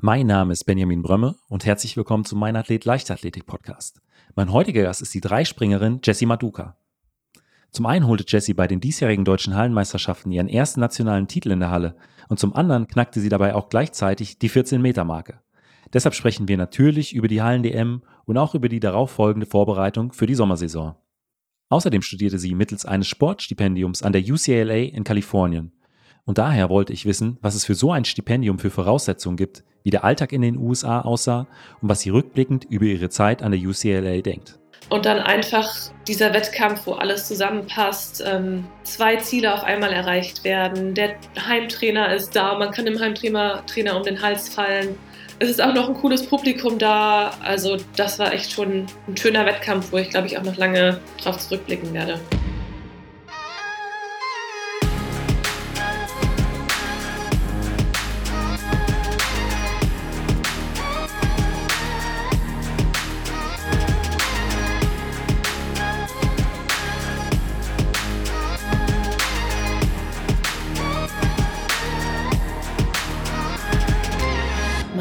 Mein Name ist Benjamin Brömme und herzlich willkommen zum Mein Athlet Leichtathletik Podcast. Mein heutiger Gast ist die Dreispringerin Jessie Maduka. Zum einen holte Jessie bei den diesjährigen deutschen Hallenmeisterschaften ihren ersten nationalen Titel in der Halle und zum anderen knackte sie dabei auch gleichzeitig die 14-Meter-Marke. Deshalb sprechen wir natürlich über die Hallen-DM und auch über die darauffolgende Vorbereitung für die Sommersaison. Außerdem studierte sie mittels eines Sportstipendiums an der UCLA in Kalifornien und daher wollte ich wissen, was es für so ein Stipendium für Voraussetzungen gibt, wie der Alltag in den USA aussah und was sie rückblickend über ihre Zeit an der UCLA denkt. Und dann einfach dieser Wettkampf, wo alles zusammenpasst, ähm, zwei Ziele auf einmal erreicht werden. Der Heimtrainer ist da, man kann dem Heimtrainer Trainer um den Hals fallen. Es ist auch noch ein cooles Publikum da. Also das war echt schon ein schöner Wettkampf, wo ich glaube ich auch noch lange drauf zurückblicken werde.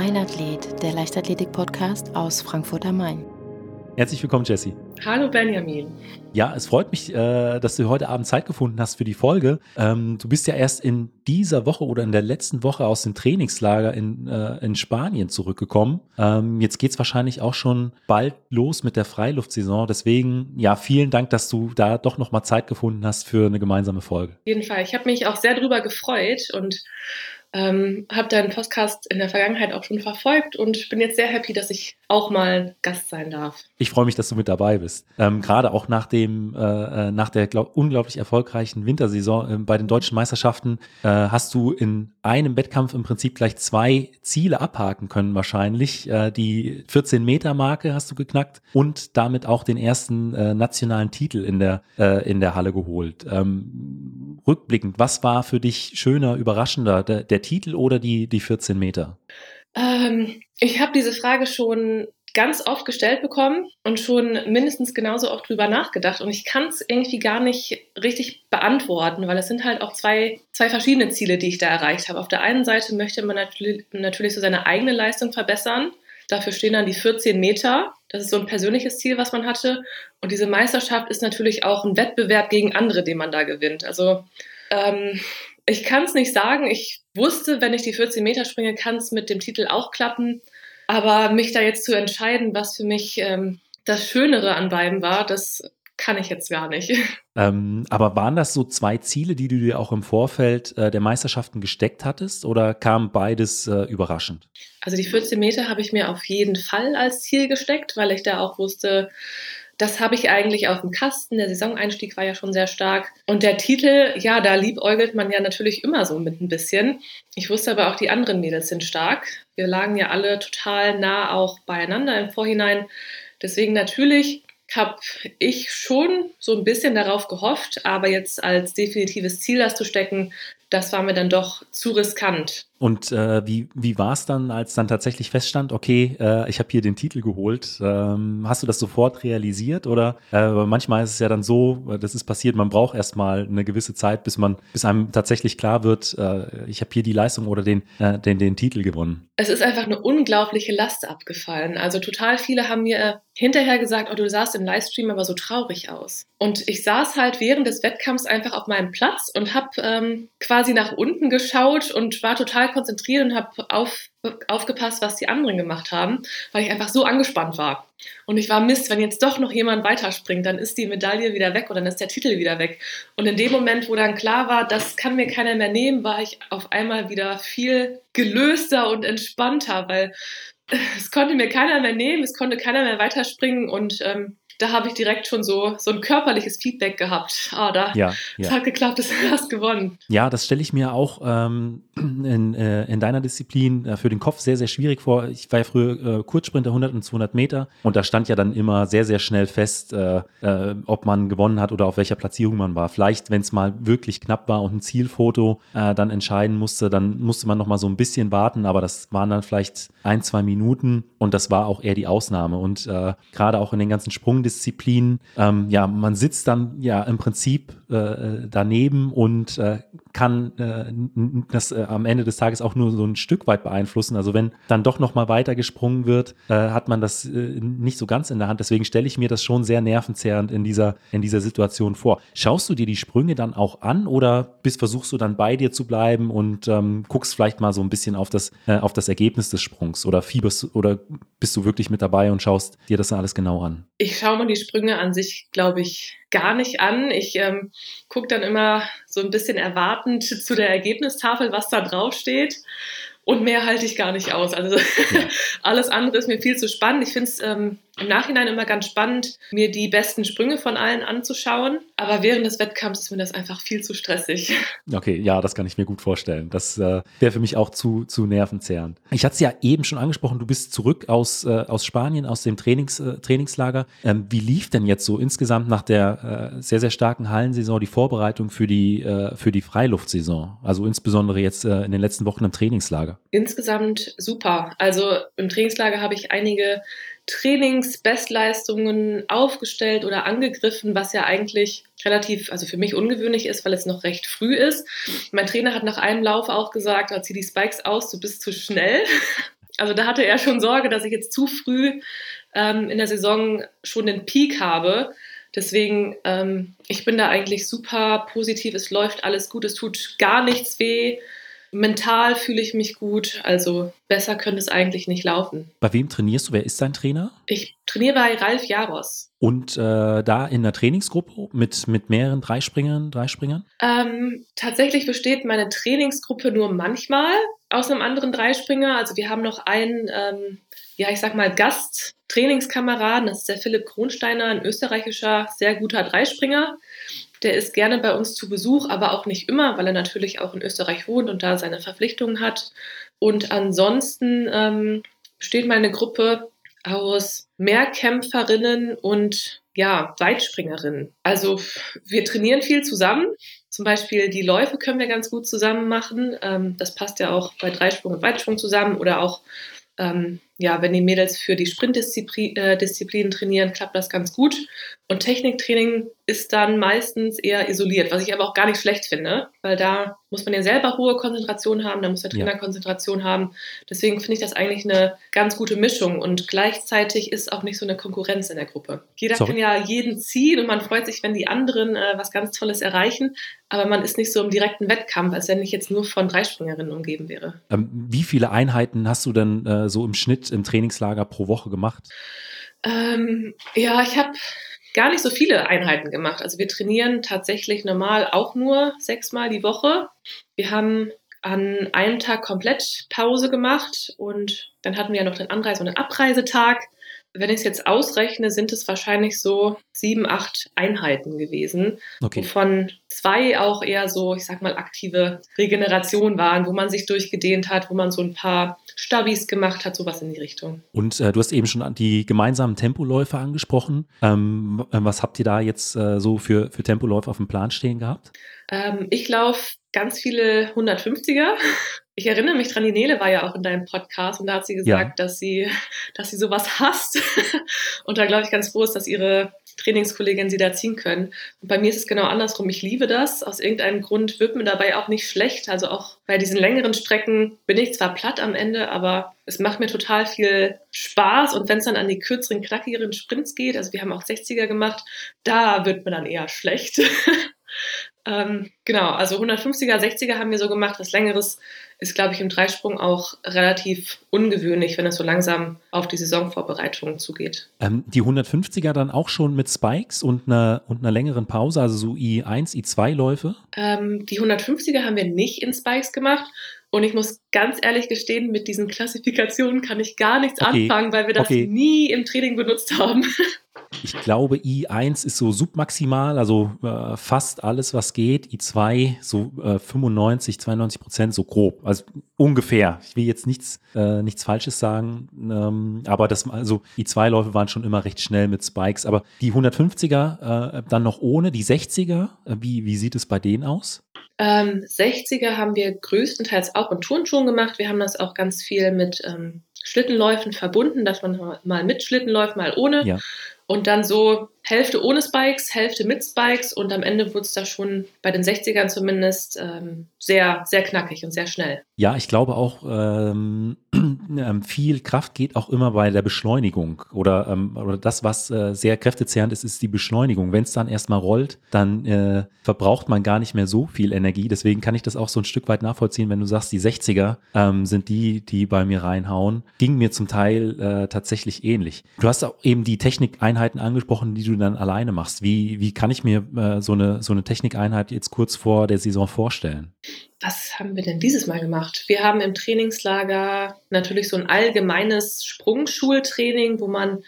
Leichtathletik-Podcast aus Frankfurt am Main. Herzlich willkommen, Jessie. Hallo Benjamin. Ja, es freut mich, äh, dass du heute Abend Zeit gefunden hast für die Folge. Ähm, du bist ja erst in dieser Woche oder in der letzten Woche aus dem Trainingslager in, äh, in Spanien zurückgekommen. Ähm, jetzt geht es wahrscheinlich auch schon bald los mit der Freiluftsaison. Deswegen, ja, vielen Dank, dass du da doch nochmal Zeit gefunden hast für eine gemeinsame Folge. Auf jeden Fall. Ich habe mich auch sehr drüber gefreut und ähm, habe deinen Podcast in der Vergangenheit auch schon verfolgt und bin jetzt sehr happy, dass ich auch mal Gast sein darf. Ich freue mich, dass du mit dabei bist. Ähm, Gerade auch nach dem, äh, äh, nach der glaub, unglaublich erfolgreichen Wintersaison äh, bei den deutschen Meisterschaften äh, hast du in einem Wettkampf im Prinzip gleich zwei Ziele abhaken können wahrscheinlich. Äh, die 14 Meter Marke hast du geknackt und damit auch den ersten äh, nationalen Titel in der in der Halle geholt. Ähm, rückblickend, was war für dich schöner, überraschender, der, der Titel oder die, die 14 Meter? Ähm, ich habe diese Frage schon ganz oft gestellt bekommen und schon mindestens genauso oft drüber nachgedacht. Und ich kann es irgendwie gar nicht richtig beantworten, weil es sind halt auch zwei, zwei verschiedene Ziele, die ich da erreicht habe. Auf der einen Seite möchte man natürlich, so seine eigene Leistung verbessern. Dafür stehen dann die 14 Meter. Das ist so ein persönliches Ziel, was man hatte. Und diese Meisterschaft ist natürlich auch ein Wettbewerb gegen andere, den man da gewinnt. Also ähm, ich kann es nicht sagen. Ich wusste, wenn ich die 14 Meter springe, kann es mit dem Titel auch klappen. Aber mich da jetzt zu entscheiden, was für mich ähm, das Schönere an beiden war, das kann ich jetzt gar nicht. Ähm, aber waren das so zwei Ziele, die du dir auch im Vorfeld äh, der Meisterschaften gesteckt hattest oder kam beides äh, überraschend? Also die 14 Meter habe ich mir auf jeden Fall als Ziel gesteckt, weil ich da auch wusste, das habe ich eigentlich auf dem Kasten. Der Saisoneinstieg war ja schon sehr stark. Und der Titel, ja, da liebäugelt man ja natürlich immer so mit ein bisschen. Ich wusste aber auch, die anderen Mädels sind stark. Wir lagen ja alle total nah auch beieinander im Vorhinein. Deswegen natürlich habe ich schon so ein bisschen darauf gehofft, aber jetzt als definitives Ziel das zu stecken, das war mir dann doch zu riskant. Und äh, wie, wie war es dann, als dann tatsächlich feststand, okay, äh, ich habe hier den Titel geholt? Ähm, hast du das sofort realisiert? Oder äh, manchmal ist es ja dann so, äh, das ist passiert, man braucht erstmal eine gewisse Zeit, bis man, bis einem tatsächlich klar wird, äh, ich habe hier die Leistung oder den, äh, den, den Titel gewonnen. Es ist einfach eine unglaubliche Last abgefallen. Also total viele haben mir hinterher gesagt, oh, du sahst im Livestream aber so traurig aus. Und ich saß halt während des Wettkampfs einfach auf meinem Platz und habe ähm, quasi nach unten geschaut und war total konzentriert und habe auf, aufgepasst, was die anderen gemacht haben, weil ich einfach so angespannt war. Und ich war Mist, wenn jetzt doch noch jemand weiterspringt, dann ist die Medaille wieder weg oder dann ist der Titel wieder weg. Und in dem Moment, wo dann klar war, das kann mir keiner mehr nehmen, war ich auf einmal wieder viel gelöster und entspannter, weil es konnte mir keiner mehr nehmen, es konnte keiner mehr weiterspringen und ähm, da habe ich direkt schon so, so ein körperliches Feedback gehabt. Ah, da ja, ja. hat geklappt, das hast gewonnen. Ja, das stelle ich mir auch ähm, in, äh, in deiner Disziplin äh, für den Kopf sehr, sehr schwierig vor. Ich war ja früher äh, Kurzsprinter 100 und 200 Meter und da stand ja dann immer sehr, sehr schnell fest, äh, äh, ob man gewonnen hat oder auf welcher Platzierung man war. Vielleicht, wenn es mal wirklich knapp war und ein Zielfoto äh, dann entscheiden musste, dann musste man noch mal so ein bisschen warten, aber das waren dann vielleicht ein, zwei Minuten und das war auch eher die Ausnahme. Und gerade auch in den ganzen Sprungdisziplinen, ähm, ja, man sitzt dann ja im Prinzip äh, daneben und äh, kann äh, das äh, am Ende des Tages auch nur so ein Stück weit beeinflussen. Also wenn dann doch noch mal weiter gesprungen wird, äh, hat man das nicht so ganz in der Hand. Deswegen stelle ich mir das schon sehr nervenzerrend in dieser, in dieser Situation vor. Schaust du dir die Sprünge dann auch an oder bist, versuchst du dann bei dir zu bleiben und ähm, guckst vielleicht mal so ein bisschen auf das, auf das Ergebnis des Sprungs oder fieberst oder bist du wirklich mit dabei und schaust dir das alles genau an? Ich schaue mir die Sprünge an sich, glaube ich, gar nicht an. Ich ähm, gucke dann immer so ein bisschen erwartend zu der Ergebnistafel, was da draufsteht. Und mehr halte ich gar nicht aus. Also alles andere ist mir viel zu spannend. Ich finde es ähm, im Nachhinein immer ganz spannend, mir die besten Sprünge von allen anzuschauen. Aber während des Wettkampfs ist mir das einfach viel zu stressig. Okay, ja, das kann ich mir gut vorstellen. Das äh, wäre für mich auch zu, zu nervenzehrend. Ich hatte es ja eben schon angesprochen, du bist zurück aus, äh, aus Spanien, aus dem Trainings, äh, Trainingslager. Ähm, wie lief denn jetzt so insgesamt nach der äh, sehr, sehr starken Hallensaison die Vorbereitung für die, äh, für die Freiluftsaison? Also insbesondere jetzt äh, in den letzten Wochen im Trainingslager. Insgesamt super. Also im Trainingslager habe ich einige Trainingsbestleistungen aufgestellt oder angegriffen, was ja eigentlich relativ, also für mich ungewöhnlich ist, weil es noch recht früh ist. Mein Trainer hat nach einem Lauf auch gesagt, zieh die Spikes aus, du bist zu schnell. Also da hatte er schon Sorge, dass ich jetzt zu früh ähm, in der Saison schon den Peak habe. Deswegen, ähm, ich bin da eigentlich super positiv. Es läuft alles gut, es tut gar nichts weh. Mental fühle ich mich gut, also besser könnte es eigentlich nicht laufen. Bei wem trainierst du? Wer ist dein Trainer? Ich trainiere bei Ralf Jaros. Und äh, da in der Trainingsgruppe mit, mit mehreren Dreispringern? Dreispringern? Ähm, tatsächlich besteht meine Trainingsgruppe nur manchmal aus einem anderen Dreispringer. Also wir haben noch einen, ähm, ja, ich sag mal, Gast-Trainingskameraden. Das ist der Philipp Kronsteiner, ein österreichischer, sehr guter Dreispringer. Der ist gerne bei uns zu Besuch, aber auch nicht immer, weil er natürlich auch in Österreich wohnt und da seine Verpflichtungen hat. Und ansonsten ähm, besteht meine Gruppe aus Mehrkämpferinnen und ja, Weitspringerinnen. Also wir trainieren viel zusammen. Zum Beispiel die Läufe können wir ganz gut zusammen machen. Ähm, das passt ja auch bei Dreisprung und Weitsprung zusammen oder auch ähm, ja, wenn die Mädels für die Sprintdisziplinen äh, trainieren, klappt das ganz gut. Und Techniktraining ist dann meistens eher isoliert, was ich aber auch gar nicht schlecht finde, weil da muss man ja selber hohe Konzentration haben, da muss der Trainer ja. Konzentration haben. Deswegen finde ich das eigentlich eine ganz gute Mischung und gleichzeitig ist auch nicht so eine Konkurrenz in der Gruppe. Jeder Sorry. kann ja jeden ziehen und man freut sich, wenn die anderen äh, was ganz Tolles erreichen, aber man ist nicht so im direkten Wettkampf, als wenn ich jetzt nur von Dreispringerinnen umgeben wäre. Ähm, wie viele Einheiten hast du denn äh, so im Schnitt im Trainingslager pro Woche gemacht? Ähm, ja, ich habe gar nicht so viele Einheiten gemacht. Also wir trainieren tatsächlich normal auch nur sechsmal die Woche. Wir haben an einem Tag komplett Pause gemacht und dann hatten wir ja noch den Anreise- und den Abreisetag wenn ich es jetzt ausrechne, sind es wahrscheinlich so sieben, acht Einheiten gewesen, okay. wovon zwei auch eher so, ich sag mal, aktive Regeneration waren, wo man sich durchgedehnt hat, wo man so ein paar Stabis gemacht hat, sowas in die Richtung. Und äh, du hast eben schon die gemeinsamen Tempoläufe angesprochen. Ähm, was habt ihr da jetzt äh, so für, für Tempoläufe auf dem Plan stehen gehabt? Ähm, ich laufe ganz viele 150er. Ich erinnere mich dran, die Nele war ja auch in deinem Podcast und da hat sie gesagt, ja. dass sie, dass sie sowas hasst und da glaube ich ganz froh ist, dass ihre Trainingskolleginnen sie da ziehen können. Und bei mir ist es genau andersrum. Ich liebe das. Aus irgendeinem Grund wird mir dabei auch nicht schlecht. Also auch bei diesen längeren Strecken bin ich zwar platt am Ende, aber es macht mir total viel Spaß. Und wenn es dann an die kürzeren, knackigeren Sprints geht, also wir haben auch 60er gemacht, da wird mir dann eher schlecht. Ähm, genau, also 150er, 60er haben wir so gemacht. Was längeres ist, glaube ich, im Dreisprung auch relativ ungewöhnlich, wenn es so langsam auf die Saisonvorbereitung zugeht. Ähm, die 150er dann auch schon mit Spikes und einer, und einer längeren Pause, also so I1, I2-Läufe? Ähm, die 150er haben wir nicht in Spikes gemacht. Und ich muss ganz ehrlich gestehen, mit diesen Klassifikationen kann ich gar nichts okay. anfangen, weil wir das okay. nie im Training benutzt haben. Ich glaube, I1 ist so submaximal, also äh, fast alles, was geht. I2 so äh, 95, 92 Prozent, so grob. Also ungefähr. Ich will jetzt nichts, äh, nichts Falsches sagen, ähm, aber das, also I2-Läufe waren schon immer recht schnell mit Spikes. Aber die 150er äh, dann noch ohne, die 60er, äh, wie, wie sieht es bei denen aus? Ähm, 60er haben wir größtenteils auch in Turnschuhen gemacht. Wir haben das auch ganz viel mit ähm, Schlittenläufen verbunden, dass man mal mit Schlitten läuft, mal ohne. Ja. Und dann so Hälfte ohne Spikes, Hälfte mit Spikes und am Ende wurde es da schon bei den 60ern zumindest ähm, sehr, sehr knackig und sehr schnell. Ja, ich glaube auch, ähm, ähm, viel Kraft geht auch immer bei der Beschleunigung oder, ähm, oder das, was äh, sehr kräftezehrend ist, ist die Beschleunigung. Wenn es dann erstmal rollt, dann äh, verbraucht man gar nicht mehr so viel Energie. Deswegen kann ich das auch so ein Stück weit nachvollziehen, wenn du sagst, die 60er ähm, sind die, die bei mir reinhauen. Ging mir zum Teil äh, tatsächlich ähnlich. Du hast auch eben die Technikeinheiten angesprochen, die du dann alleine machst. Wie, wie kann ich mir äh, so, eine, so eine Technikeinheit jetzt kurz vor der Saison vorstellen? Was haben wir denn dieses Mal gemacht? Wir haben im Trainingslager natürlich so ein allgemeines Sprungschultraining, wo man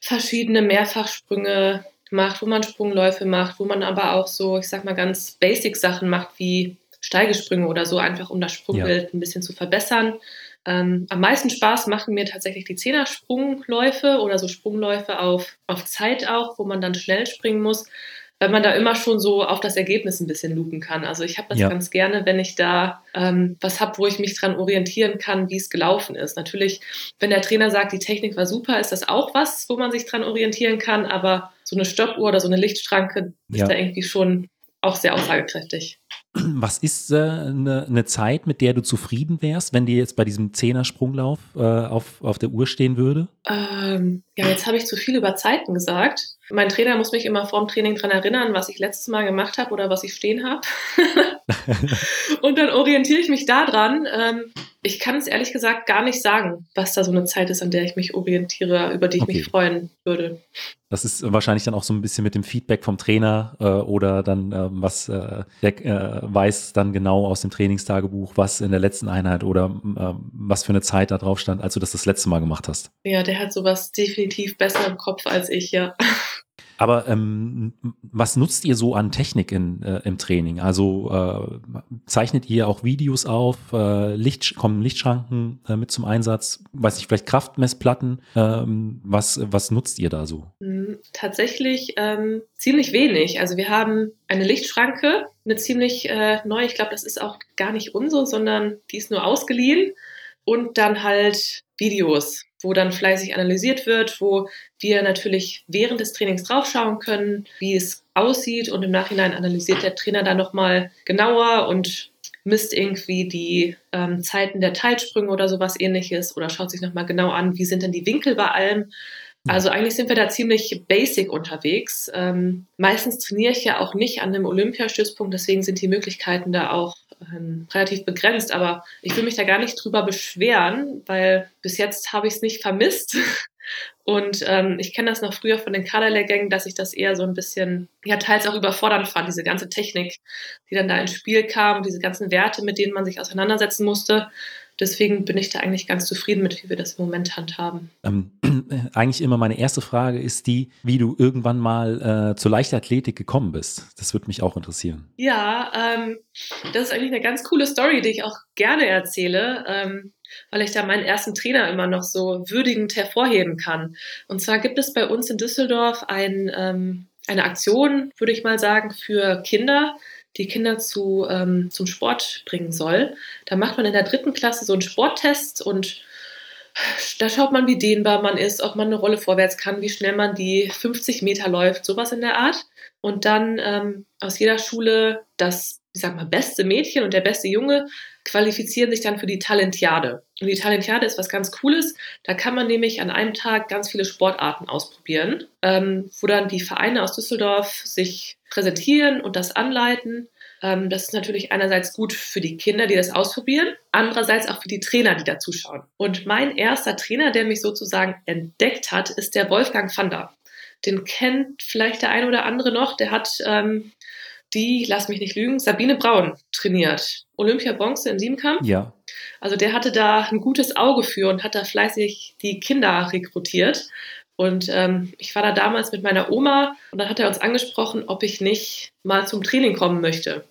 verschiedene Mehrfachsprünge macht, wo man Sprungläufe macht, wo man aber auch so, ich sag mal, ganz basic Sachen macht, wie Steigesprünge oder so, einfach um das Sprungbild ja. ein bisschen zu verbessern. Ähm, am meisten Spaß machen mir tatsächlich die Zehner-Sprungläufe oder so Sprungläufe auf, auf Zeit auch, wo man dann schnell springen muss, weil man da immer schon so auf das Ergebnis ein bisschen lupen kann. Also ich habe das ja. ganz gerne, wenn ich da ähm, was habe, wo ich mich dran orientieren kann, wie es gelaufen ist. Natürlich, wenn der Trainer sagt, die Technik war super, ist das auch was, wo man sich dran orientieren kann, aber so eine Stoppuhr oder so eine Lichtschranke ja. ist da irgendwie schon auch sehr aussagekräftig. Was ist eine äh, ne Zeit, mit der du zufrieden wärst, wenn dir jetzt bei diesem Zehner-Sprunglauf äh, auf, auf der Uhr stehen würde? Ähm, ja, jetzt habe ich zu viel über Zeiten gesagt. Mein Trainer muss mich immer vorm Training daran erinnern, was ich letztes Mal gemacht habe oder was ich stehen habe. und dann orientiere ich mich daran. Ähm, ich kann es ehrlich gesagt gar nicht sagen, was da so eine Zeit ist, an der ich mich orientiere, über die ich okay. mich freuen würde. Das ist wahrscheinlich dann auch so ein bisschen mit dem Feedback vom Trainer äh, oder dann, äh, was äh, der weiß dann genau aus dem Trainingstagebuch, was in der letzten Einheit oder was für eine Zeit da drauf stand, als du das das letzte Mal gemacht hast. Ja, der hat sowas definitiv besser im Kopf als ich, ja. Aber ähm, was nutzt ihr so an Technik in, äh, im Training? Also äh, zeichnet ihr auch Videos auf? Äh, Licht, kommen Lichtschranken äh, mit zum Einsatz? Weiß nicht, vielleicht Kraftmessplatten? Ähm, was, was nutzt ihr da so? Hm, tatsächlich ähm, ziemlich wenig. Also wir haben eine Lichtschranke, eine ziemlich äh, neue. Ich glaube, das ist auch gar nicht unsere, sondern die ist nur ausgeliehen. Und dann halt Videos wo dann fleißig analysiert wird, wo wir natürlich während des Trainings draufschauen können, wie es aussieht und im Nachhinein analysiert der Trainer dann nochmal genauer und misst irgendwie die ähm, Zeiten der Teilsprünge oder sowas ähnliches oder schaut sich nochmal genau an, wie sind denn die Winkel bei allem. Also eigentlich sind wir da ziemlich basic unterwegs. Ähm, meistens trainiere ich ja auch nicht an einem Olympiastützpunkt, deswegen sind die Möglichkeiten da auch ähm, relativ begrenzt, aber ich will mich da gar nicht drüber beschweren, weil bis jetzt habe ich es nicht vermisst. Und ähm, ich kenne das noch früher von den Kaderlehrgängen, dass ich das eher so ein bisschen, ja, teils auch überfordernd fand, diese ganze Technik, die dann da ins Spiel kam, diese ganzen Werte, mit denen man sich auseinandersetzen musste. Deswegen bin ich da eigentlich ganz zufrieden mit, wie wir das im Moment handhaben. Ähm, eigentlich immer meine erste Frage ist die, wie du irgendwann mal äh, zur Leichtathletik gekommen bist. Das würde mich auch interessieren. Ja, ähm, das ist eigentlich eine ganz coole Story, die ich auch gerne erzähle. Ähm, weil ich da meinen ersten Trainer immer noch so würdigend hervorheben kann. Und zwar gibt es bei uns in Düsseldorf ein, ähm, eine Aktion, würde ich mal sagen, für Kinder, die Kinder zu, ähm, zum Sport bringen soll. Da macht man in der dritten Klasse so einen Sporttest und da schaut man, wie dehnbar man ist, ob man eine Rolle vorwärts kann, wie schnell man die 50 Meter läuft, sowas in der Art. Und dann ähm, aus jeder Schule das, ich sag mal, beste Mädchen und der beste Junge qualifizieren sich dann für die Talentiade. Und die Talentiade ist was ganz Cooles. Da kann man nämlich an einem Tag ganz viele Sportarten ausprobieren, ähm, wo dann die Vereine aus Düsseldorf sich präsentieren und das anleiten. Ähm, das ist natürlich einerseits gut für die Kinder, die das ausprobieren, andererseits auch für die Trainer, die da zuschauen. Und mein erster Trainer, der mich sozusagen entdeckt hat, ist der Wolfgang Vander. Den kennt vielleicht der eine oder andere noch. Der hat ähm, die, lass mich nicht lügen, Sabine Braun trainiert. Olympia Bronze in Siebenkamp. Ja. Also der hatte da ein gutes Auge für und hat da fleißig die Kinder rekrutiert. Und ähm, ich war da damals mit meiner Oma und dann hat er uns angesprochen, ob ich nicht mal zum Training kommen möchte.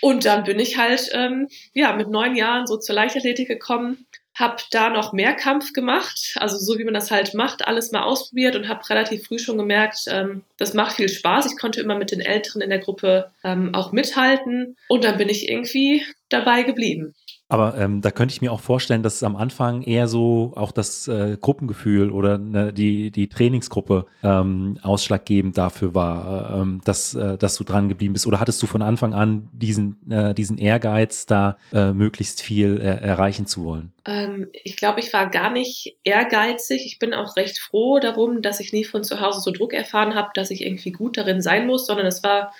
Und dann bin ich halt ähm, ja mit neun Jahren so zur Leichtathletik gekommen, habe da noch mehr Kampf gemacht, also so wie man das halt macht, alles mal ausprobiert und habe relativ früh schon gemerkt, ähm, das macht viel Spaß. Ich konnte immer mit den Älteren in der Gruppe ähm, auch mithalten und dann bin ich irgendwie dabei geblieben. Aber ähm, da könnte ich mir auch vorstellen, dass es am Anfang eher so auch das äh, Gruppengefühl oder ne, die, die Trainingsgruppe ähm, ausschlaggebend dafür war, äh, ähm, dass, äh, dass du dran geblieben bist. Oder hattest du von Anfang an diesen, äh, diesen Ehrgeiz, da äh, möglichst viel äh, erreichen zu wollen? Ähm, ich glaube, ich war gar nicht ehrgeizig. Ich bin auch recht froh darum, dass ich nie von zu Hause so Druck erfahren habe, dass ich irgendwie gut darin sein muss, sondern es war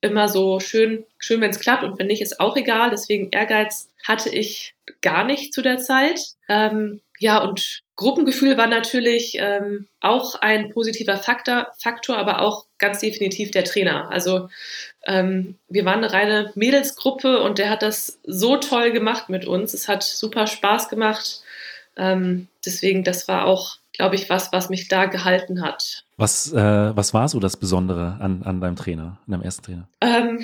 immer so schön, schön, wenn es klappt und wenn nicht, ist auch egal. Deswegen Ehrgeiz hatte ich gar nicht zu der Zeit. Ähm, ja, und Gruppengefühl war natürlich ähm, auch ein positiver Faktor, Faktor, aber auch ganz definitiv der Trainer. Also ähm, wir waren eine reine Mädelsgruppe und der hat das so toll gemacht mit uns. Es hat super Spaß gemacht. Ähm, deswegen, das war auch, glaube ich, was, was mich da gehalten hat. Was, äh, was war so das Besondere an, an deinem Trainer, an deinem ersten Trainer? Ähm,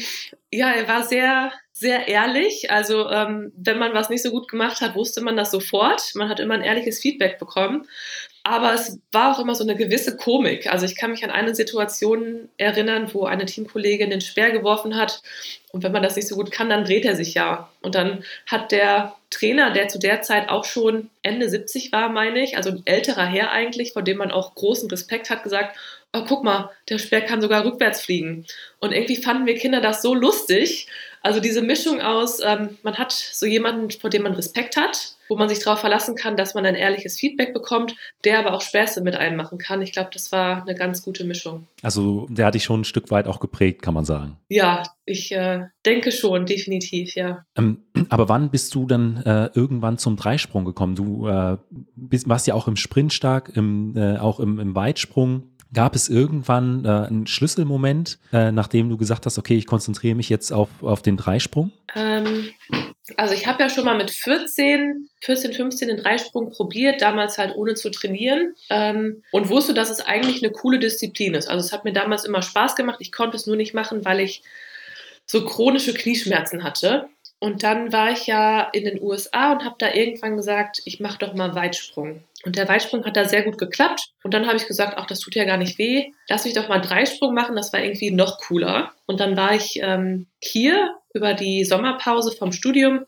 ja, er war sehr, sehr ehrlich. Also ähm, wenn man was nicht so gut gemacht hat, wusste man das sofort. Man hat immer ein ehrliches Feedback bekommen. Aber es war auch immer so eine gewisse Komik. Also ich kann mich an eine Situation erinnern, wo eine Teamkollegin den Speer geworfen hat. Und wenn man das nicht so gut kann, dann dreht er sich ja. Und dann hat der Trainer, der zu der Zeit auch schon Ende 70 war, meine ich, also ein älterer Herr eigentlich, vor dem man auch großen Respekt hat, gesagt, oh, guck mal, der Speer kann sogar rückwärts fliegen. Und irgendwie fanden wir Kinder das so lustig. Also diese Mischung aus, ähm, man hat so jemanden, vor dem man Respekt hat, wo man sich darauf verlassen kann, dass man ein ehrliches Feedback bekommt, der aber auch Späße mit einem machen kann. Ich glaube, das war eine ganz gute Mischung. Also der hat dich schon ein Stück weit auch geprägt, kann man sagen. Ja, ich äh, denke schon, definitiv, ja. Ähm, aber wann bist du dann äh, irgendwann zum Dreisprung gekommen? Du äh, bist, warst ja auch im Sprint stark, im, äh, auch im, im Weitsprung. Gab es irgendwann äh, einen Schlüsselmoment, äh, nachdem du gesagt hast, okay, ich konzentriere mich jetzt auf, auf den Dreisprung? Ähm, also ich habe ja schon mal mit 14, 14, 15 den Dreisprung probiert, damals halt ohne zu trainieren ähm, und wusste, dass es eigentlich eine coole Disziplin ist. Also es hat mir damals immer Spaß gemacht. Ich konnte es nur nicht machen, weil ich so chronische Knieschmerzen hatte. Und dann war ich ja in den USA und habe da irgendwann gesagt, ich mache doch mal Weitsprung. Und der Weitsprung hat da sehr gut geklappt. Und dann habe ich gesagt, ach, das tut ja gar nicht weh. Lass mich doch mal Dreisprung machen. Das war irgendwie noch cooler. Und dann war ich ähm, hier über die Sommerpause vom Studium,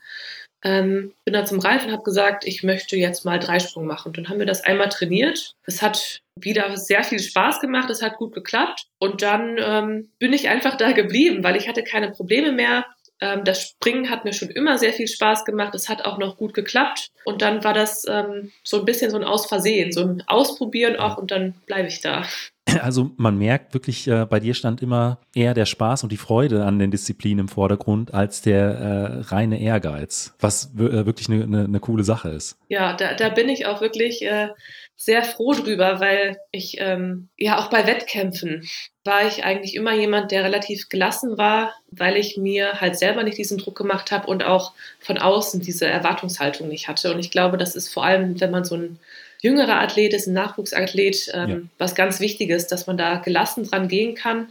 ähm, bin da zum Ralf und habe gesagt, ich möchte jetzt mal Dreisprung machen. Und dann haben wir das einmal trainiert. Es hat wieder sehr viel Spaß gemacht. Es hat gut geklappt. Und dann ähm, bin ich einfach da geblieben, weil ich hatte keine Probleme mehr. Ähm, das Springen hat mir schon immer sehr viel Spaß gemacht. Es hat auch noch gut geklappt. Und dann war das ähm, so ein bisschen so ein Ausversehen, so ein Ausprobieren auch und dann bleibe ich da. Also man merkt wirklich, äh, bei dir stand immer eher der Spaß und die Freude an den Disziplinen im Vordergrund als der äh, reine Ehrgeiz, was äh, wirklich eine, eine, eine, coole Sache ist. Ja, da, da bin ich auch wirklich äh, sehr froh drüber, weil ich ähm, ja auch bei Wettkämpfen war ich eigentlich immer jemand, der relativ gelassen war, weil ich mir halt selber nicht diesen Druck gemacht habe und auch von außen diese Erwartungshaltung nicht hatte. Und ich glaube, das ist vor allem, wenn man so ein jüngerer Athlet ist, ein Nachwuchsathlet, ähm, ja. was ganz Wichtiges, dass man da gelassen dran gehen kann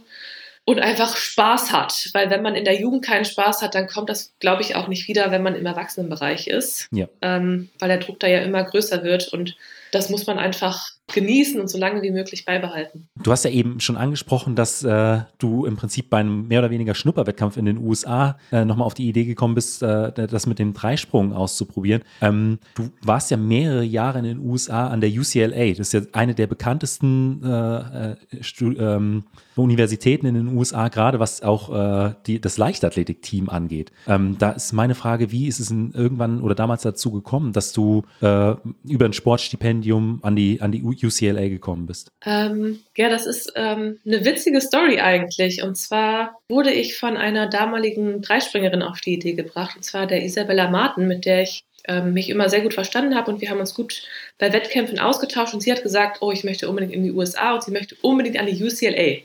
und einfach Spaß hat. Weil wenn man in der Jugend keinen Spaß hat, dann kommt das, glaube ich, auch nicht wieder, wenn man im Erwachsenenbereich ist. Ja. Ähm, weil der Druck da ja immer größer wird und das muss man einfach genießen und so lange wie möglich beibehalten. Du hast ja eben schon angesprochen, dass äh, du im Prinzip bei einem mehr oder weniger Schnupperwettkampf in den USA äh, nochmal auf die Idee gekommen bist, äh, das mit dem Dreisprung auszuprobieren. Ähm, du warst ja mehrere Jahre in den USA an der UCLA. Das ist ja eine der bekanntesten äh, äh ähm, Universitäten in den USA, gerade was auch äh, die, das Leichtathletik-Team angeht. Ähm, da ist meine Frage, wie ist es irgendwann oder damals dazu gekommen, dass du über ein Sportstipendium an die, an die UCLA gekommen bist? Ähm, ja, das ist ähm, eine witzige Story eigentlich. Und zwar wurde ich von einer damaligen Dreispringerin auf die Idee gebracht, und zwar der Isabella Martin, mit der ich ähm, mich immer sehr gut verstanden habe und wir haben uns gut bei Wettkämpfen ausgetauscht und sie hat gesagt, oh, ich möchte unbedingt in die USA und sie möchte unbedingt an die UCLA.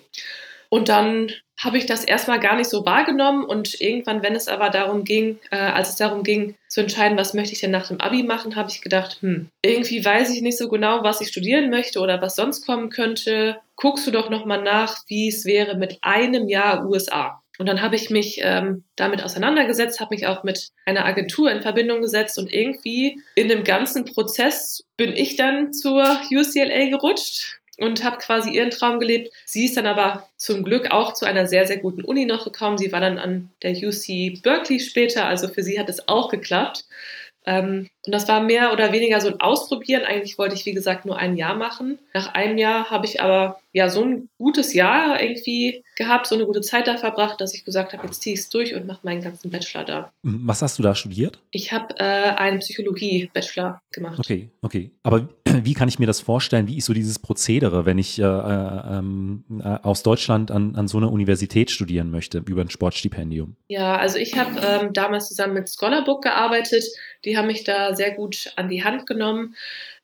Und dann habe ich das erstmal gar nicht so wahrgenommen und irgendwann, wenn es aber darum ging, äh, als es darum ging zu entscheiden, was möchte ich denn nach dem Abi machen, habe ich gedacht, hm, irgendwie weiß ich nicht so genau, was ich studieren möchte oder was sonst kommen könnte. Guckst du doch nochmal nach, wie es wäre mit einem Jahr USA. Und dann habe ich mich ähm, damit auseinandergesetzt, habe mich auch mit einer Agentur in Verbindung gesetzt und irgendwie in dem ganzen Prozess bin ich dann zur UCLA gerutscht und habe quasi ihren Traum gelebt. Sie ist dann aber zum Glück auch zu einer sehr, sehr guten Uni noch gekommen. Sie war dann an der UC Berkeley später, also für sie hat es auch geklappt. Ähm, und das war mehr oder weniger so ein Ausprobieren. Eigentlich wollte ich, wie gesagt, nur ein Jahr machen. Nach einem Jahr habe ich aber ja so ein gutes Jahr irgendwie gehabt, so eine gute Zeit da verbracht, dass ich gesagt habe, jetzt ziehe ich es durch und mache meinen ganzen Bachelor da. Was hast du da studiert? Ich habe äh, einen Psychologie-Bachelor gemacht. Okay, okay. Aber wie kann ich mir das vorstellen? Wie ist so dieses Prozedere, wenn ich äh, ähm, äh, aus Deutschland an, an so einer Universität studieren möchte über ein Sportstipendium? Ja, also ich habe ähm, damals zusammen mit Scholarbook gearbeitet. Die haben mich da sehr gut an die Hand genommen.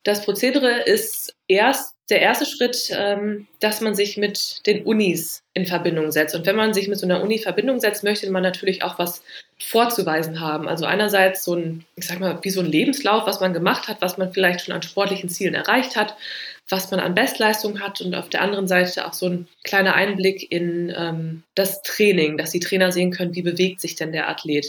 Das Prozedere ist erst der erste Schritt, ähm, dass man sich mit den Unis in Verbindung setzt. Und wenn man sich mit so einer Uni in Verbindung setzt, möchte man natürlich auch was vorzuweisen haben. Also einerseits so ein, ich sag mal, wie so ein Lebenslauf, was man gemacht hat, was man vielleicht schon an sportlichen Zielen erreicht hat, was man an Bestleistung hat und auf der anderen Seite auch so ein kleiner Einblick in ähm, das Training, dass die Trainer sehen können, wie bewegt sich denn der Athlet.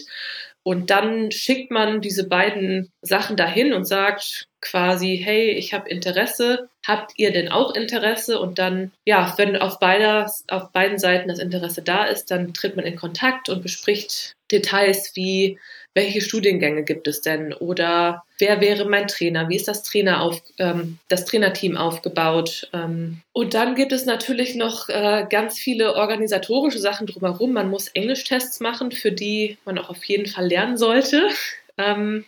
Und dann schickt man diese beiden Sachen dahin und sagt quasi, hey, ich habe Interesse, habt ihr denn auch Interesse? Und dann, ja, wenn auf, beider, auf beiden Seiten das Interesse da ist, dann tritt man in Kontakt und bespricht Details wie, welche Studiengänge gibt es denn? Oder wer wäre mein Trainer? Wie ist das, Trainer auf, ähm, das Trainerteam aufgebaut? Ähm, und dann gibt es natürlich noch äh, ganz viele organisatorische Sachen drumherum. Man muss Englischtests machen, für die man auch auf jeden Fall lernen sollte. Ähm,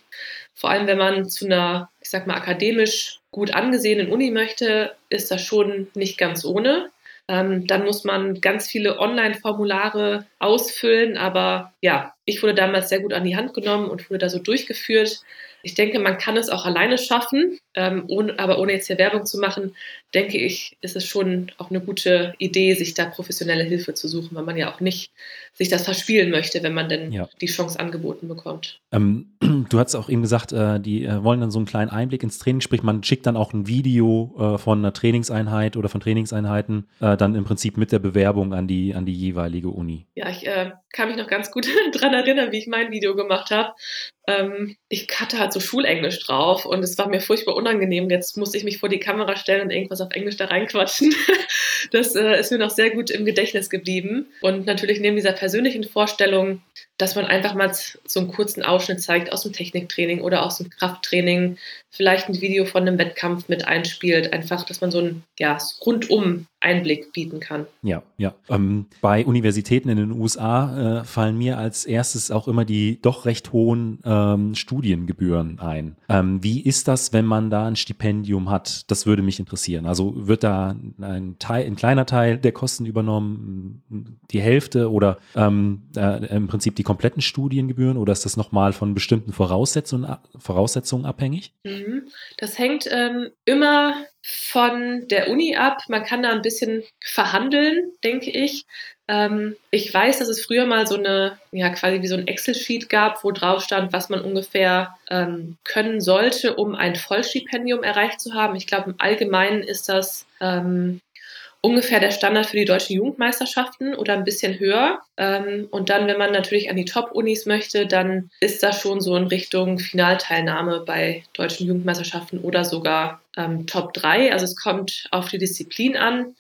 vor allem, wenn man zu einer, ich sag mal, akademisch gut angesehenen Uni möchte, ist das schon nicht ganz ohne. Ähm, dann muss man ganz viele Online-Formulare ausfüllen. Aber ja, ich wurde damals sehr gut an die Hand genommen und wurde da so durchgeführt. Ich denke, man kann es auch alleine schaffen, ähm, ohne, aber ohne jetzt hier Werbung zu machen, denke ich, ist es schon auch eine gute Idee, sich da professionelle Hilfe zu suchen, weil man ja auch nicht sich das verspielen möchte, wenn man denn ja. die Chance angeboten bekommt. Ähm, du hast auch eben gesagt, äh, die äh, wollen dann so einen kleinen Einblick ins Training, sprich man schickt dann auch ein Video äh, von einer Trainingseinheit oder von Trainingseinheiten äh, dann im Prinzip mit der Bewerbung an die, an die jeweilige Uni. Ja, ich äh, kann mich noch ganz gut daran erinnern, wie ich mein Video gemacht habe. Ähm, ich hatte halt so Schulenglisch drauf und es war mir furchtbar unangenehm. Jetzt musste ich mich vor die Kamera stellen und irgendwas auf Englisch da reinquatschen. Das äh, ist mir noch sehr gut im Gedächtnis geblieben. Und natürlich neben dieser persönlichen Vorstellung, dass man einfach mal so einen kurzen Ausschnitt zeigt aus dem Techniktraining oder aus dem Krafttraining, vielleicht ein Video von einem Wettkampf mit einspielt, einfach, dass man so einen ja, rundum Einblick bieten kann. Ja, ja. Ähm, bei Universitäten in den USA äh, fallen mir als erstes auch immer die doch recht hohen ähm, Studiengebühren ein. Ähm, wie ist das, wenn man da ein Stipendium hat? Das würde mich interessieren. Also wird da ein, Teil, ein kleiner Teil der Kosten übernommen, die Hälfte oder ähm, äh, im Prinzip die kompletten Studiengebühren oder ist das nochmal von bestimmten Voraussetzungen, Voraussetzungen abhängig? Mhm. Das hängt ähm, immer von der Uni ab. Man kann da ein bisschen verhandeln, denke ich. Ähm, ich weiß, dass es früher mal so eine, ja, quasi wie so ein Excel-Sheet gab, wo drauf stand, was man ungefähr ähm, können sollte, um ein Vollstipendium erreicht zu haben. Ich glaube, im Allgemeinen ist das ähm, ungefähr der Standard für die deutschen Jugendmeisterschaften oder ein bisschen höher. Ähm, und dann, wenn man natürlich an die Top-Unis möchte, dann ist das schon so in Richtung Finalteilnahme bei deutschen Jugendmeisterschaften oder sogar ähm, Top 3. Also es kommt auf die Disziplin an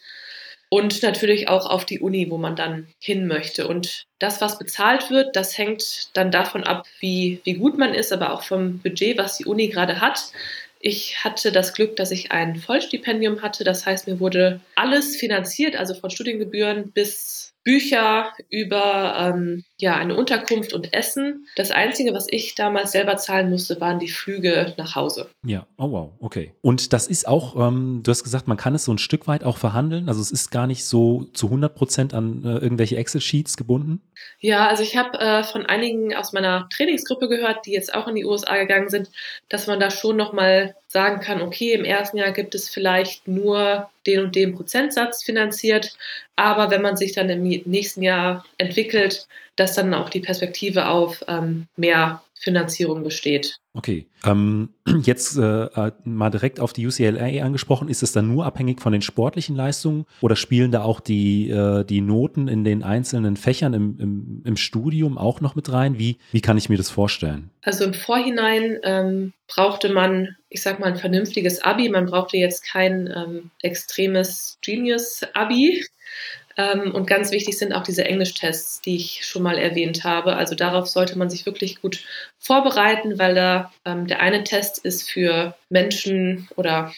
und natürlich auch auf die Uni, wo man dann hin möchte. Und das, was bezahlt wird, das hängt dann davon ab, wie, wie gut man ist, aber auch vom Budget, was die Uni gerade hat. Ich hatte das Glück, dass ich ein Vollstipendium hatte. Das heißt, mir wurde alles finanziert, also von Studiengebühren bis Bücher über ähm, ja, eine Unterkunft und Essen. Das Einzige, was ich damals selber zahlen musste, waren die Flüge nach Hause. Ja, oh wow, okay. Und das ist auch, ähm, du hast gesagt, man kann es so ein Stück weit auch verhandeln. Also es ist gar nicht so zu 100 Prozent an äh, irgendwelche Excel-Sheets gebunden. Ja, also ich habe äh, von einigen aus meiner Trainingsgruppe gehört, die jetzt auch in die USA gegangen sind, dass man da schon nochmal sagen kann, okay, im ersten Jahr gibt es vielleicht nur den und den Prozentsatz finanziert, aber wenn man sich dann im nächsten Jahr entwickelt, dass dann auch die Perspektive auf ähm, mehr Finanzierung besteht. Okay. Ähm, jetzt äh, äh mal direkt auf die UCLA angesprochen. Ist es dann nur abhängig von den sportlichen Leistungen oder spielen da auch die, äh, die Noten in den einzelnen Fächern im, im, im, Studium auch noch mit rein? Wie, wie kann ich mir das vorstellen? Also im Vorhinein ähm, brauchte man, ich sag mal, ein vernünftiges Abi. Man brauchte jetzt kein ähm, extremes Genius-Abi. Ähm, und ganz wichtig sind auch diese Englischtests, die ich schon mal erwähnt habe. Also darauf sollte man sich wirklich gut vorbereiten, weil da ähm, der eine Test ist für Menschen oder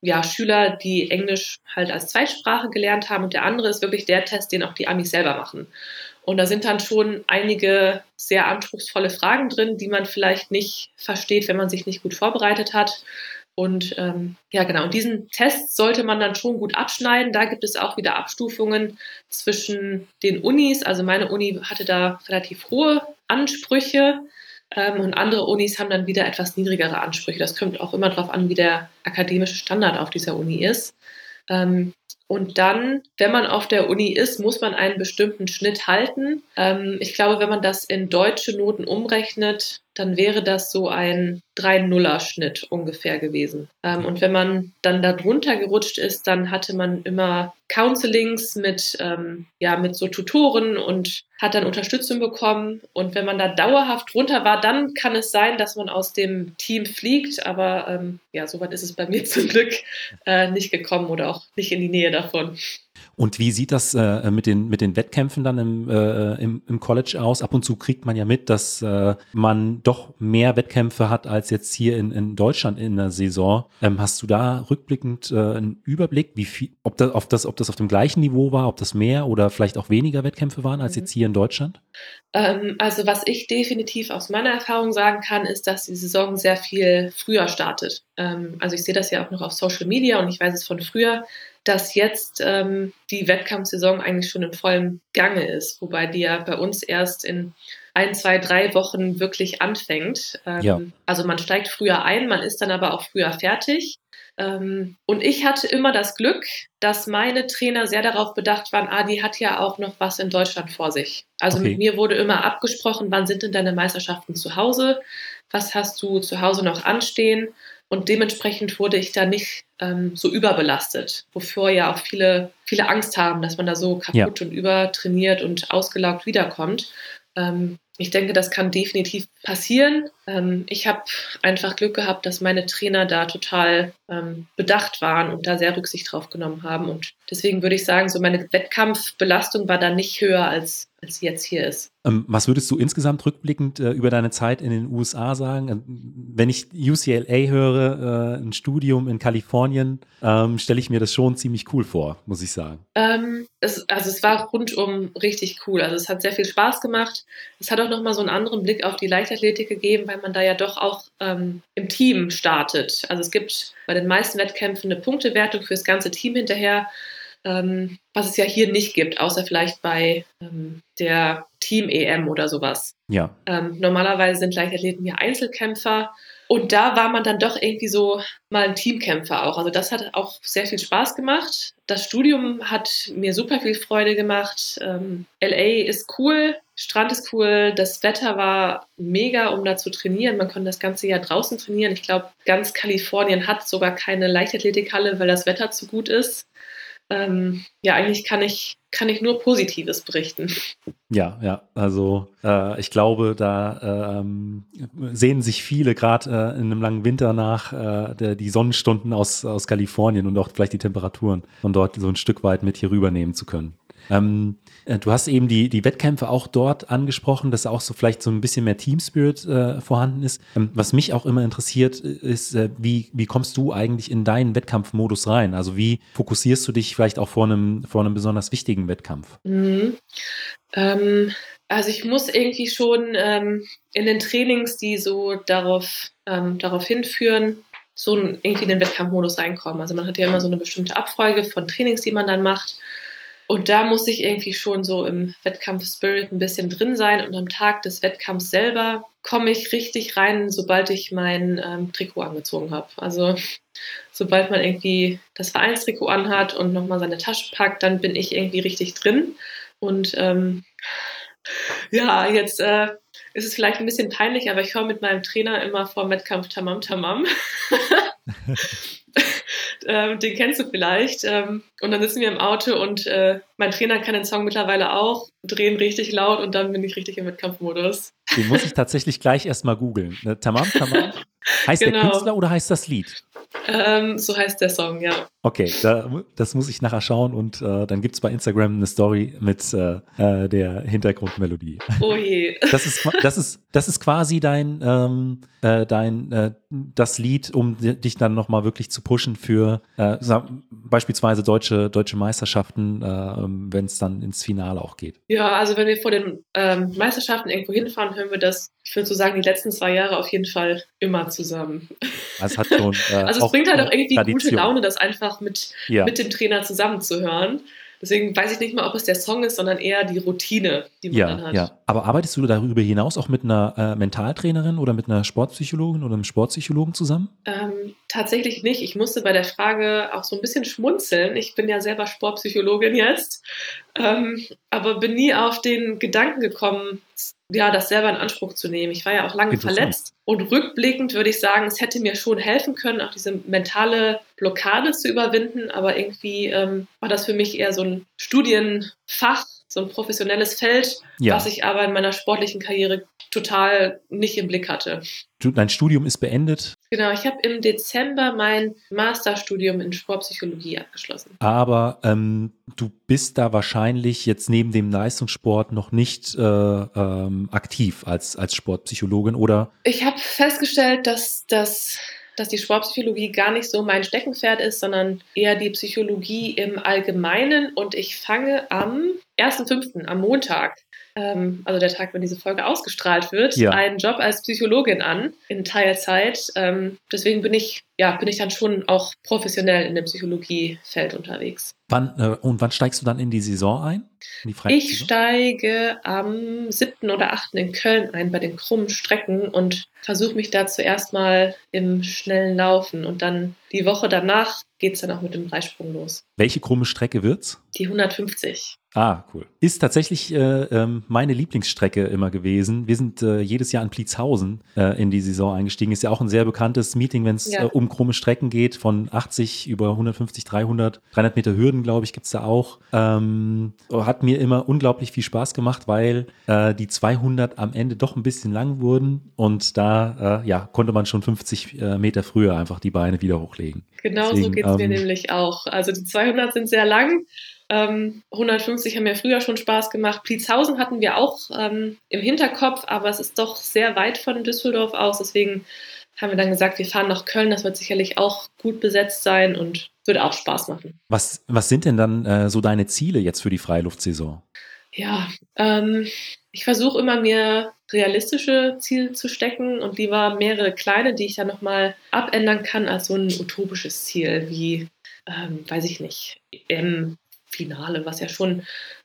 ja, Schüler, die Englisch halt als Zweitsprache gelernt haben und der andere ist wirklich der Test, den auch die Amis selber machen. Und da sind dann schon einige sehr anspruchsvolle Fragen drin, die man vielleicht nicht versteht, wenn man sich nicht gut vorbereitet hat. Und ähm, ja, genau, und diesen Test sollte man dann schon gut abschneiden. Da gibt es auch wieder Abstufungen zwischen den Unis. Also meine Uni hatte da relativ hohe Ansprüche ähm, und andere Unis haben dann wieder etwas niedrigere Ansprüche. Das kommt auch immer darauf an, wie der akademische Standard auf dieser Uni ist. Ähm, und dann, wenn man auf der Uni ist, muss man einen bestimmten Schnitt halten. Ähm, ich glaube, wenn man das in deutsche Noten umrechnet, dann wäre das so ein 3-0er-Schnitt ungefähr gewesen. Ähm, und wenn man dann da drunter gerutscht ist, dann hatte man immer Counselings mit, ähm, ja, mit so Tutoren und hat dann Unterstützung bekommen. Und wenn man da dauerhaft drunter war, dann kann es sein, dass man aus dem Team fliegt. Aber ähm, ja, soweit ist es bei mir zum Glück äh, nicht gekommen oder auch nicht in die Nähe davon. Und wie sieht das äh, mit, den, mit den Wettkämpfen dann im, äh, im, im College aus? Ab und zu kriegt man ja mit, dass äh, man doch mehr Wettkämpfe hat als jetzt hier in, in Deutschland in der Saison. Ähm, hast du da rückblickend äh, einen Überblick, wie viel, ob, das, ob, das, ob das auf dem gleichen Niveau war, ob das mehr oder vielleicht auch weniger Wettkämpfe waren als mhm. jetzt hier in Deutschland? Ähm, also was ich definitiv aus meiner Erfahrung sagen kann, ist, dass die Saison sehr viel früher startet. Ähm, also ich sehe das ja auch noch auf Social Media und ich weiß es von früher dass jetzt ähm, die Wettkampfsaison eigentlich schon in vollem Gange ist, wobei die ja bei uns erst in ein, zwei, drei Wochen wirklich anfängt. Ähm, ja. Also man steigt früher ein, man ist dann aber auch früher fertig. Ähm, und ich hatte immer das Glück, dass meine Trainer sehr darauf bedacht waren, ah, die hat ja auch noch was in Deutschland vor sich. Also okay. mit mir wurde immer abgesprochen, wann sind denn deine Meisterschaften zu Hause? Was hast du zu Hause noch anstehen? Und dementsprechend wurde ich da nicht ähm, so überbelastet, wovor ja auch viele, viele Angst haben, dass man da so kaputt ja. und übertrainiert und ausgelaugt wiederkommt. Ähm, ich denke, das kann definitiv passieren. Ähm, ich habe einfach Glück gehabt, dass meine Trainer da total ähm, bedacht waren und da sehr Rücksicht drauf genommen haben. Und deswegen würde ich sagen, so meine Wettkampfbelastung war da nicht höher, als, als sie jetzt hier ist. Ähm, was würdest du insgesamt rückblickend äh, über deine Zeit in den USA sagen? Wenn ich UCLA höre, äh, ein Studium in Kalifornien, stelle ich mir das schon ziemlich cool vor, muss ich sagen. Ähm, es, also es war rundum richtig cool. Also es hat sehr viel Spaß gemacht. Es hat auch nochmal so einen anderen Blick auf die Leichtathletik gegeben, weil man da ja doch auch ähm, im Team startet. Also es gibt bei den meisten Wettkämpfen eine Punktewertung für das ganze Team hinterher, ähm, was es ja hier nicht gibt, außer vielleicht bei ähm, der Team-EM oder sowas. Ja. Ähm, normalerweise sind Leichtathleten ja Einzelkämpfer und da war man dann doch irgendwie so mal ein Teamkämpfer auch. Also das hat auch sehr viel Spaß gemacht. Das Studium hat mir super viel Freude gemacht. Ähm, LA ist cool, Strand ist cool, das Wetter war mega, um da zu trainieren. Man konnte das ganze Jahr draußen trainieren. Ich glaube, ganz Kalifornien hat sogar keine Leichtathletikhalle, weil das Wetter zu gut ist ähm, ja, eigentlich kann ich, kann ich nur Positives berichten. Ja, ja, also äh, ich glaube, da ähm, sehen sich viele gerade äh, in einem langen Winter nach äh, der, die Sonnenstunden aus, aus Kalifornien und auch vielleicht die Temperaturen von dort so ein Stück weit mit hier rübernehmen zu können. Ähm, äh, du hast eben die, die Wettkämpfe auch dort angesprochen, dass auch so vielleicht so ein bisschen mehr Team Spirit äh, vorhanden ist. Ähm, was mich auch immer interessiert, ist, äh, wie, wie kommst du eigentlich in deinen Wettkampfmodus rein? Also wie fokussierst du dich vielleicht auch vor einem, vor einem besonders wichtigen Wettkampf? Mhm. Ähm, also ich muss irgendwie schon ähm, in den Trainings, die so darauf, ähm, darauf hinführen, so irgendwie in den Wettkampfmodus reinkommen. Also man hat ja immer so eine bestimmte Abfolge von Trainings, die man dann macht. Und da muss ich irgendwie schon so im Wettkampf-Spirit ein bisschen drin sein. Und am Tag des Wettkampfs selber komme ich richtig rein, sobald ich mein ähm, Trikot angezogen habe. Also sobald man irgendwie das Vereinstrikot anhat und nochmal seine Tasche packt, dann bin ich irgendwie richtig drin. Und ähm, ja, jetzt äh, ist es vielleicht ein bisschen peinlich, aber ich höre mit meinem Trainer immer vor Wettkampf Tamam Tamam. ähm, den kennst du vielleicht. Ähm, und dann sitzen wir im Auto und äh, mein Trainer kann den Song mittlerweile auch, drehen richtig laut und dann bin ich richtig im Wettkampfmodus. Den muss ich tatsächlich gleich erstmal googeln. Ne, Tamam Tamam. Heißt genau. der Künstler oder heißt das Lied? Ähm, so heißt der Song, ja. Okay, da, das muss ich nachher schauen und äh, dann gibt es bei Instagram eine Story mit äh, äh, der Hintergrundmelodie. Oh je. Das ist, das ist, das ist quasi dein, ähm, äh, dein äh, das Lied, um dich dann nochmal wirklich zu pushen für äh, beispielsweise deutsche, deutsche Meisterschaften, wenn es dann ins Finale auch geht. Ja, also wenn wir vor den ähm, Meisterschaften irgendwo hinfahren, hören wir das, ich würde so sagen, die letzten zwei Jahre auf jeden Fall immer zusammen. Also, hat schon, also es bringt halt auch irgendwie Tradition. gute Laune, das einfach mit, ja. mit dem Trainer zusammenzuhören. Deswegen weiß ich nicht mal, ob es der Song ist, sondern eher die Routine, die man ja, dann hat. Ja, aber arbeitest du darüber hinaus auch mit einer äh, Mentaltrainerin oder mit einer Sportpsychologin oder einem Sportpsychologen zusammen? Ähm, tatsächlich nicht. Ich musste bei der Frage auch so ein bisschen schmunzeln. Ich bin ja selber Sportpsychologin jetzt, ähm, aber bin nie auf den Gedanken gekommen, ja, das selber in Anspruch zu nehmen. Ich war ja auch lange verletzt und rückblickend würde ich sagen, es hätte mir schon helfen können, auch diese mentale Blockade zu überwinden, aber irgendwie ähm, war das für mich eher so ein Studienfach, so ein professionelles Feld, ja. was ich aber in meiner sportlichen Karriere total nicht im Blick hatte. Dein Studium ist beendet. Genau, ich habe im Dezember mein Masterstudium in Sportpsychologie abgeschlossen. Aber ähm, du bist da wahrscheinlich jetzt neben dem Leistungssport noch nicht äh, ähm, aktiv als, als Sportpsychologin, oder? Ich habe festgestellt, dass das dass die Sportpsychologie gar nicht so mein Steckenpferd ist, sondern eher die Psychologie im Allgemeinen. Und ich fange am 1.5., am Montag, ähm, also der Tag, wenn diese Folge ausgestrahlt wird, ja. einen Job als Psychologin an in Teilzeit. Ähm, deswegen bin ich, ja, bin ich dann schon auch professionell in dem Psychologiefeld unterwegs. Wann, äh, und wann steigst du dann in die Saison ein? Die ich steige am 7. oder 8. in Köln ein bei den krummen Strecken und versuche mich da zuerst mal im schnellen Laufen und dann die Woche danach geht es dann auch mit dem Dreisprung los. Welche krumme Strecke wird's? Die 150. Ah, cool. Ist tatsächlich äh, ähm, meine Lieblingsstrecke immer gewesen. Wir sind äh, jedes Jahr in Pliezhausen äh, in die Saison eingestiegen. Ist ja auch ein sehr bekanntes Meeting, wenn es ja. Äh, um krumme Strecken geht, von 80 über 150, 300, 300 Meter Hürden, glaube ich, gibt es da auch. Ähm, hat mir immer unglaublich viel Spaß gemacht, weil äh, die 200 am Ende doch ein bisschen lang wurden und da äh, ja, konnte man schon 50 Meter früher einfach die Beine wieder hochlegen. Genau Deswegen, so geht es ähm, mir nämlich auch. Also die 200 sind sehr lang ähm, 150 haben mir früher schon Spaß gemacht. Pliezhausen hatten wir auch ähm, im Hinterkopf, aber es ist doch sehr weit von Düsseldorf aus. Deswegen haben wir dann gesagt, wir fahren nach Köln. Das wird sicherlich auch gut besetzt sein und würde auch Spaß machen. Was, was sind denn dann äh, so deine Ziele jetzt für die Freiluftsaison? Ja, ähm, ich versuche immer mir realistische Ziele zu stecken und lieber mehrere kleine, die ich dann nochmal abändern kann, als so ein utopisches Ziel wie, ähm, weiß ich nicht, im Finale, was ja schon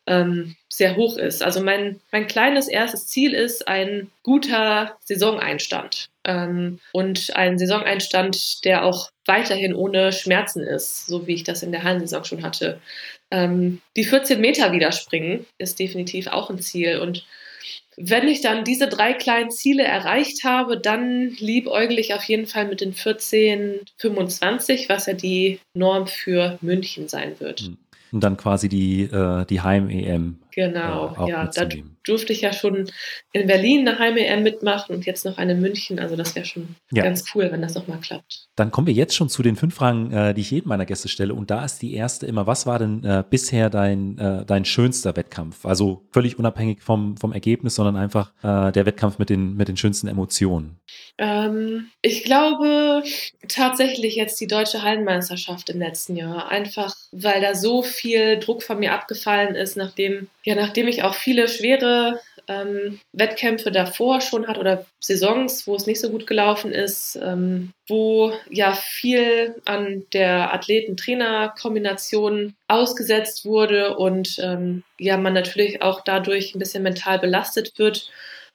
ähm, sehr hoch ist. Also mein, mein kleines erstes Ziel ist ein guter Saisoneinstand. Ähm, und ein Saisoneinstand, der auch weiterhin ohne Schmerzen ist, so wie ich das in der Hallensaison schon hatte. Ähm, die 14 Meter wieder springen ist definitiv auch ein Ziel. Und wenn ich dann diese drei kleinen Ziele erreicht habe, dann liebäugle ich auf jeden Fall mit den 14,25, was ja die Norm für München sein wird. Hm und dann quasi die, äh, die Heim-EM. Genau, äh, ja, da durfte ich ja schon in Berlin eine Heim-EM mitmachen und jetzt noch eine in München. Also das wäre schon ja. ganz cool, wenn das nochmal klappt. Dann kommen wir jetzt schon zu den fünf Fragen, äh, die ich jedem meiner Gäste stelle. Und da ist die erste immer, was war denn äh, bisher dein, äh, dein schönster Wettkampf? Also völlig unabhängig vom, vom Ergebnis, sondern einfach äh, der Wettkampf mit den, mit den schönsten Emotionen. Ähm, ich glaube tatsächlich jetzt die deutsche Hallenmeisterschaft im letzten Jahr. Einfach, weil da so viel Druck von mir abgefallen ist, nachdem, ja, nachdem ich auch viele schwere ähm, Wettkämpfe davor schon hat oder Saisons, wo es nicht so gut gelaufen ist, ähm, wo ja viel an der Athleten-Trainer-Kombination ausgesetzt wurde und ähm, ja man natürlich auch dadurch ein bisschen mental belastet wird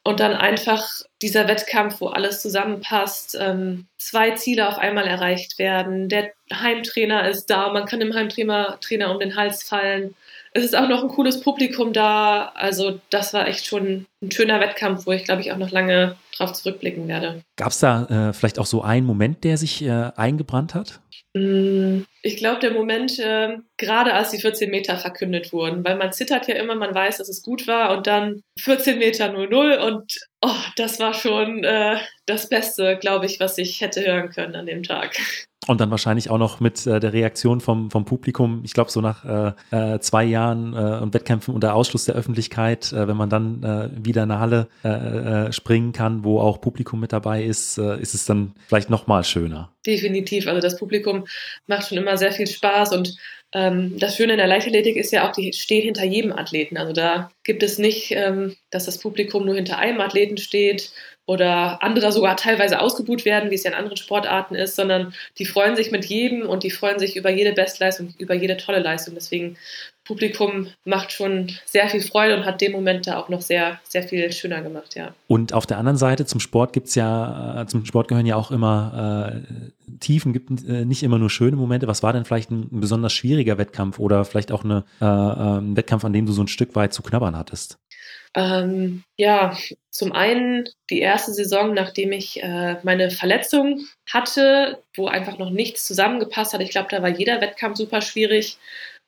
und dann einfach dieser Wettkampf, wo alles zusammenpasst, ähm, zwei Ziele auf einmal erreicht werden, der Heimtrainer ist da, man kann dem Heimtrainer Trainer um den Hals fallen. Es ist auch noch ein cooles Publikum da. Also das war echt schon ein schöner Wettkampf, wo ich glaube ich auch noch lange drauf zurückblicken werde. Gab es da äh, vielleicht auch so einen Moment, der sich äh, eingebrannt hat? Mm, ich glaube, der Moment, äh, gerade als die 14 Meter verkündet wurden, weil man zittert ja immer, man weiß, dass es gut war und dann 14 Meter 0-0 und oh, das war schon äh, das Beste, glaube ich, was ich hätte hören können an dem Tag. Und dann wahrscheinlich auch noch mit äh, der Reaktion vom, vom Publikum. Ich glaube, so nach äh, äh, zwei Jahren äh, und Wettkämpfen unter Ausschluss der Öffentlichkeit, äh, wenn man dann äh, wieder in eine Halle äh, äh, springen kann, wo auch Publikum mit dabei ist, äh, ist es dann vielleicht noch mal schöner. Definitiv. Also das Publikum macht schon immer sehr viel Spaß und ähm, das Schöne in der Leichtathletik ist ja auch, die stehen hinter jedem Athleten. Also da gibt es nicht, ähm, dass das Publikum nur hinter einem Athleten steht oder andere sogar teilweise ausgebuht werden, wie es ja in anderen Sportarten ist, sondern die freuen sich mit jedem und die freuen sich über jede Bestleistung, über jede tolle Leistung. Deswegen Publikum macht schon sehr viel Freude und hat den Moment da auch noch sehr, sehr viel schöner gemacht, ja. Und auf der anderen Seite, zum Sport gibt es ja, äh, zum Sport gehören ja auch immer äh, Tiefen, gibt äh, nicht immer nur schöne Momente. Was war denn vielleicht ein, besonders schwieriger Wettkampf oder vielleicht auch eine, äh, ein Wettkampf, an dem du so ein Stück weit zu knabbern hattest? Ähm, ja, zum einen die erste Saison, nachdem ich äh, meine Verletzung hatte, wo einfach noch nichts zusammengepasst hat. Ich glaube, da war jeder Wettkampf super schwierig.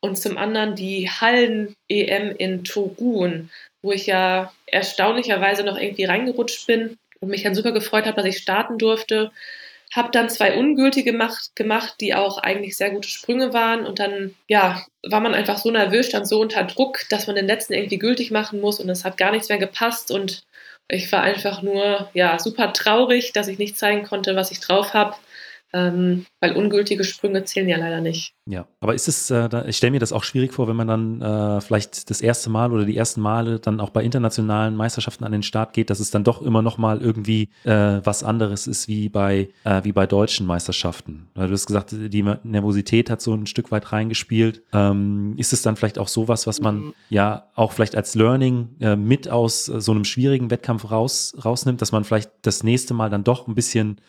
Und zum anderen die Hallen-EM in Togun, wo ich ja erstaunlicherweise noch irgendwie reingerutscht bin und mich dann super gefreut habe, dass ich starten durfte. Habe dann zwei ungültige gemacht, gemacht, die auch eigentlich sehr gute Sprünge waren. Und dann, ja, war man einfach so nervös, stand so unter Druck, dass man den letzten irgendwie gültig machen muss und es hat gar nichts mehr gepasst. Und ich war einfach nur, ja, super traurig, dass ich nicht zeigen konnte, was ich drauf habe. Ähm, weil ungültige Sprünge zählen ja leider nicht. Ja, aber ist es, äh, da, ich stelle mir das auch schwierig vor, wenn man dann äh, vielleicht das erste Mal oder die ersten Male dann auch bei internationalen Meisterschaften an den Start geht, dass es dann doch immer noch mal irgendwie äh, was anderes ist wie bei, äh, wie bei deutschen Meisterschaften. Du hast gesagt, die Nervosität hat so ein Stück weit reingespielt. Ähm, ist es dann vielleicht auch sowas, was man mhm. ja auch vielleicht als Learning äh, mit aus äh, so einem schwierigen Wettkampf raus, rausnimmt, dass man vielleicht das nächste Mal dann doch ein bisschen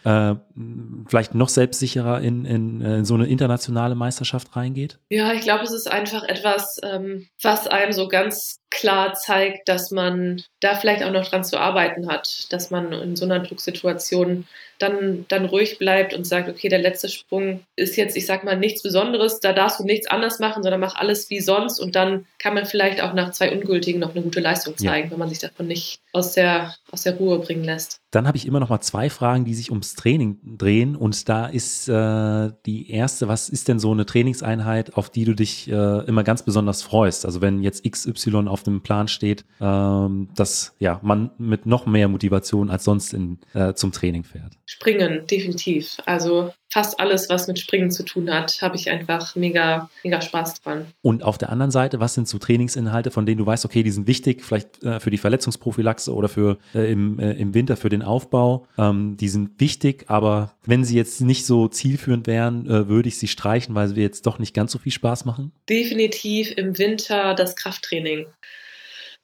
vielleicht noch selbstsicherer in, in, in so eine internationale Meisterschaft reingeht? Ja, ich glaube, es ist einfach etwas, ähm, was einem so ganz klar zeigt, dass man da vielleicht auch noch dran zu arbeiten hat, dass man in so einer Drucksituation dann, dann ruhig bleibt und sagt, okay, der letzte Sprung ist jetzt, ich sag mal, nichts Besonderes, da darfst du nichts anders machen, sondern mach alles wie sonst und dann kann man vielleicht auch nach zwei Ungültigen noch eine gute Leistung zeigen, ja. wenn man sich davon nicht aus der, aus der Ruhe bringen lässt. Dann habe ich immer noch mal zwei Fragen, die sich ums Training drehen und da ist äh, die erste, was ist denn so eine Trainingseinheit, auf die du dich äh, immer ganz besonders freust? Also wenn jetzt XY auf dem Plan steht, ähm, dass ja, man mit noch mehr Motivation als sonst in, äh, zum Training fährt. Springen, definitiv. Also fast alles, was mit Springen zu tun hat, habe ich einfach mega, mega Spaß dran. Und auf der anderen Seite, was sind so Trainingsinhalte, von denen du weißt, okay, die sind wichtig, vielleicht äh, für die Verletzungsprophylaxe oder für äh, im, äh, im Winter für den Aufbau. Ähm, die sind wichtig, aber wenn sie jetzt nicht so zielführend wären, äh, würde ich sie streichen, weil sie jetzt doch nicht ganz so viel Spaß machen. Definitiv im Winter das Krafttraining.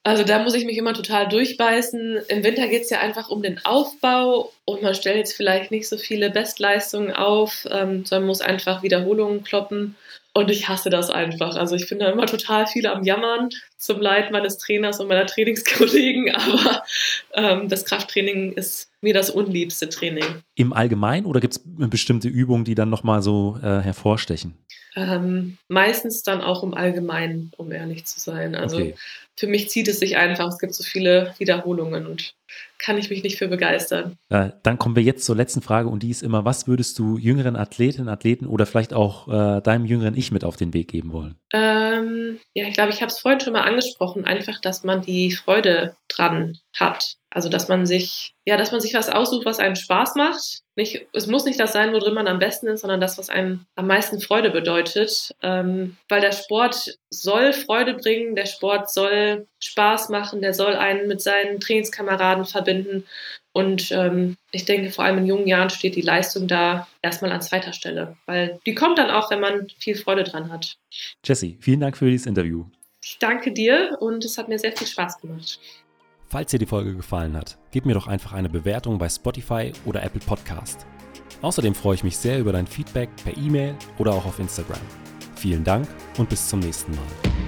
Also da muss ich mich immer total durchbeißen. Im Winter geht es ja einfach um den Aufbau und man stellt jetzt vielleicht nicht so viele Bestleistungen auf, ähm, sondern muss einfach Wiederholungen kloppen. Und ich hasse das einfach. Also ich bin da immer total viel am Jammern zum Leid meines Trainers und meiner Trainingskollegen, aber ähm, das Krafttraining ist mir das unliebste Training. Im Allgemeinen oder gibt es bestimmte Übungen, die dann nochmal so äh, hervorstechen? Ähm, meistens dann auch im Allgemeinen, um ehrlich zu sein. Also okay. Für mich zieht es sich einfach, es gibt so viele Wiederholungen und kann ich mich nicht für begeistern. Äh, dann kommen wir jetzt zur letzten Frage und die ist immer, was würdest du jüngeren Athletinnen, Athleten oder vielleicht auch äh, deinem jüngeren Ich mit auf den Weg geben wollen? Ähm, ja, ich glaube, ich habe es vorhin schon mal angesprochen, einfach, dass man die Freude dran hat. Also, dass man sich, ja, dass man sich was aussucht, was einem Spaß macht. Nicht, es muss nicht das sein, worin man am besten ist, sondern das, was einem am meisten Freude bedeutet. Ähm, weil der Sport soll Freude bringen, der Sport soll Spaß machen, der soll einen mit seinen Trainingskameraden verbinden. Und ähm, ich denke, vor allem in jungen Jahren steht die Leistung da erstmal an zweiter Stelle, weil die kommt dann auch, wenn man viel Freude dran hat. Jesse, vielen Dank für dieses Interview. Ich danke dir und es hat mir sehr viel Spaß gemacht. Falls dir die Folge gefallen hat, gib mir doch einfach eine Bewertung bei Spotify oder Apple Podcast. Außerdem freue ich mich sehr über dein Feedback per E-Mail oder auch auf Instagram. Vielen Dank und bis zum nächsten Mal.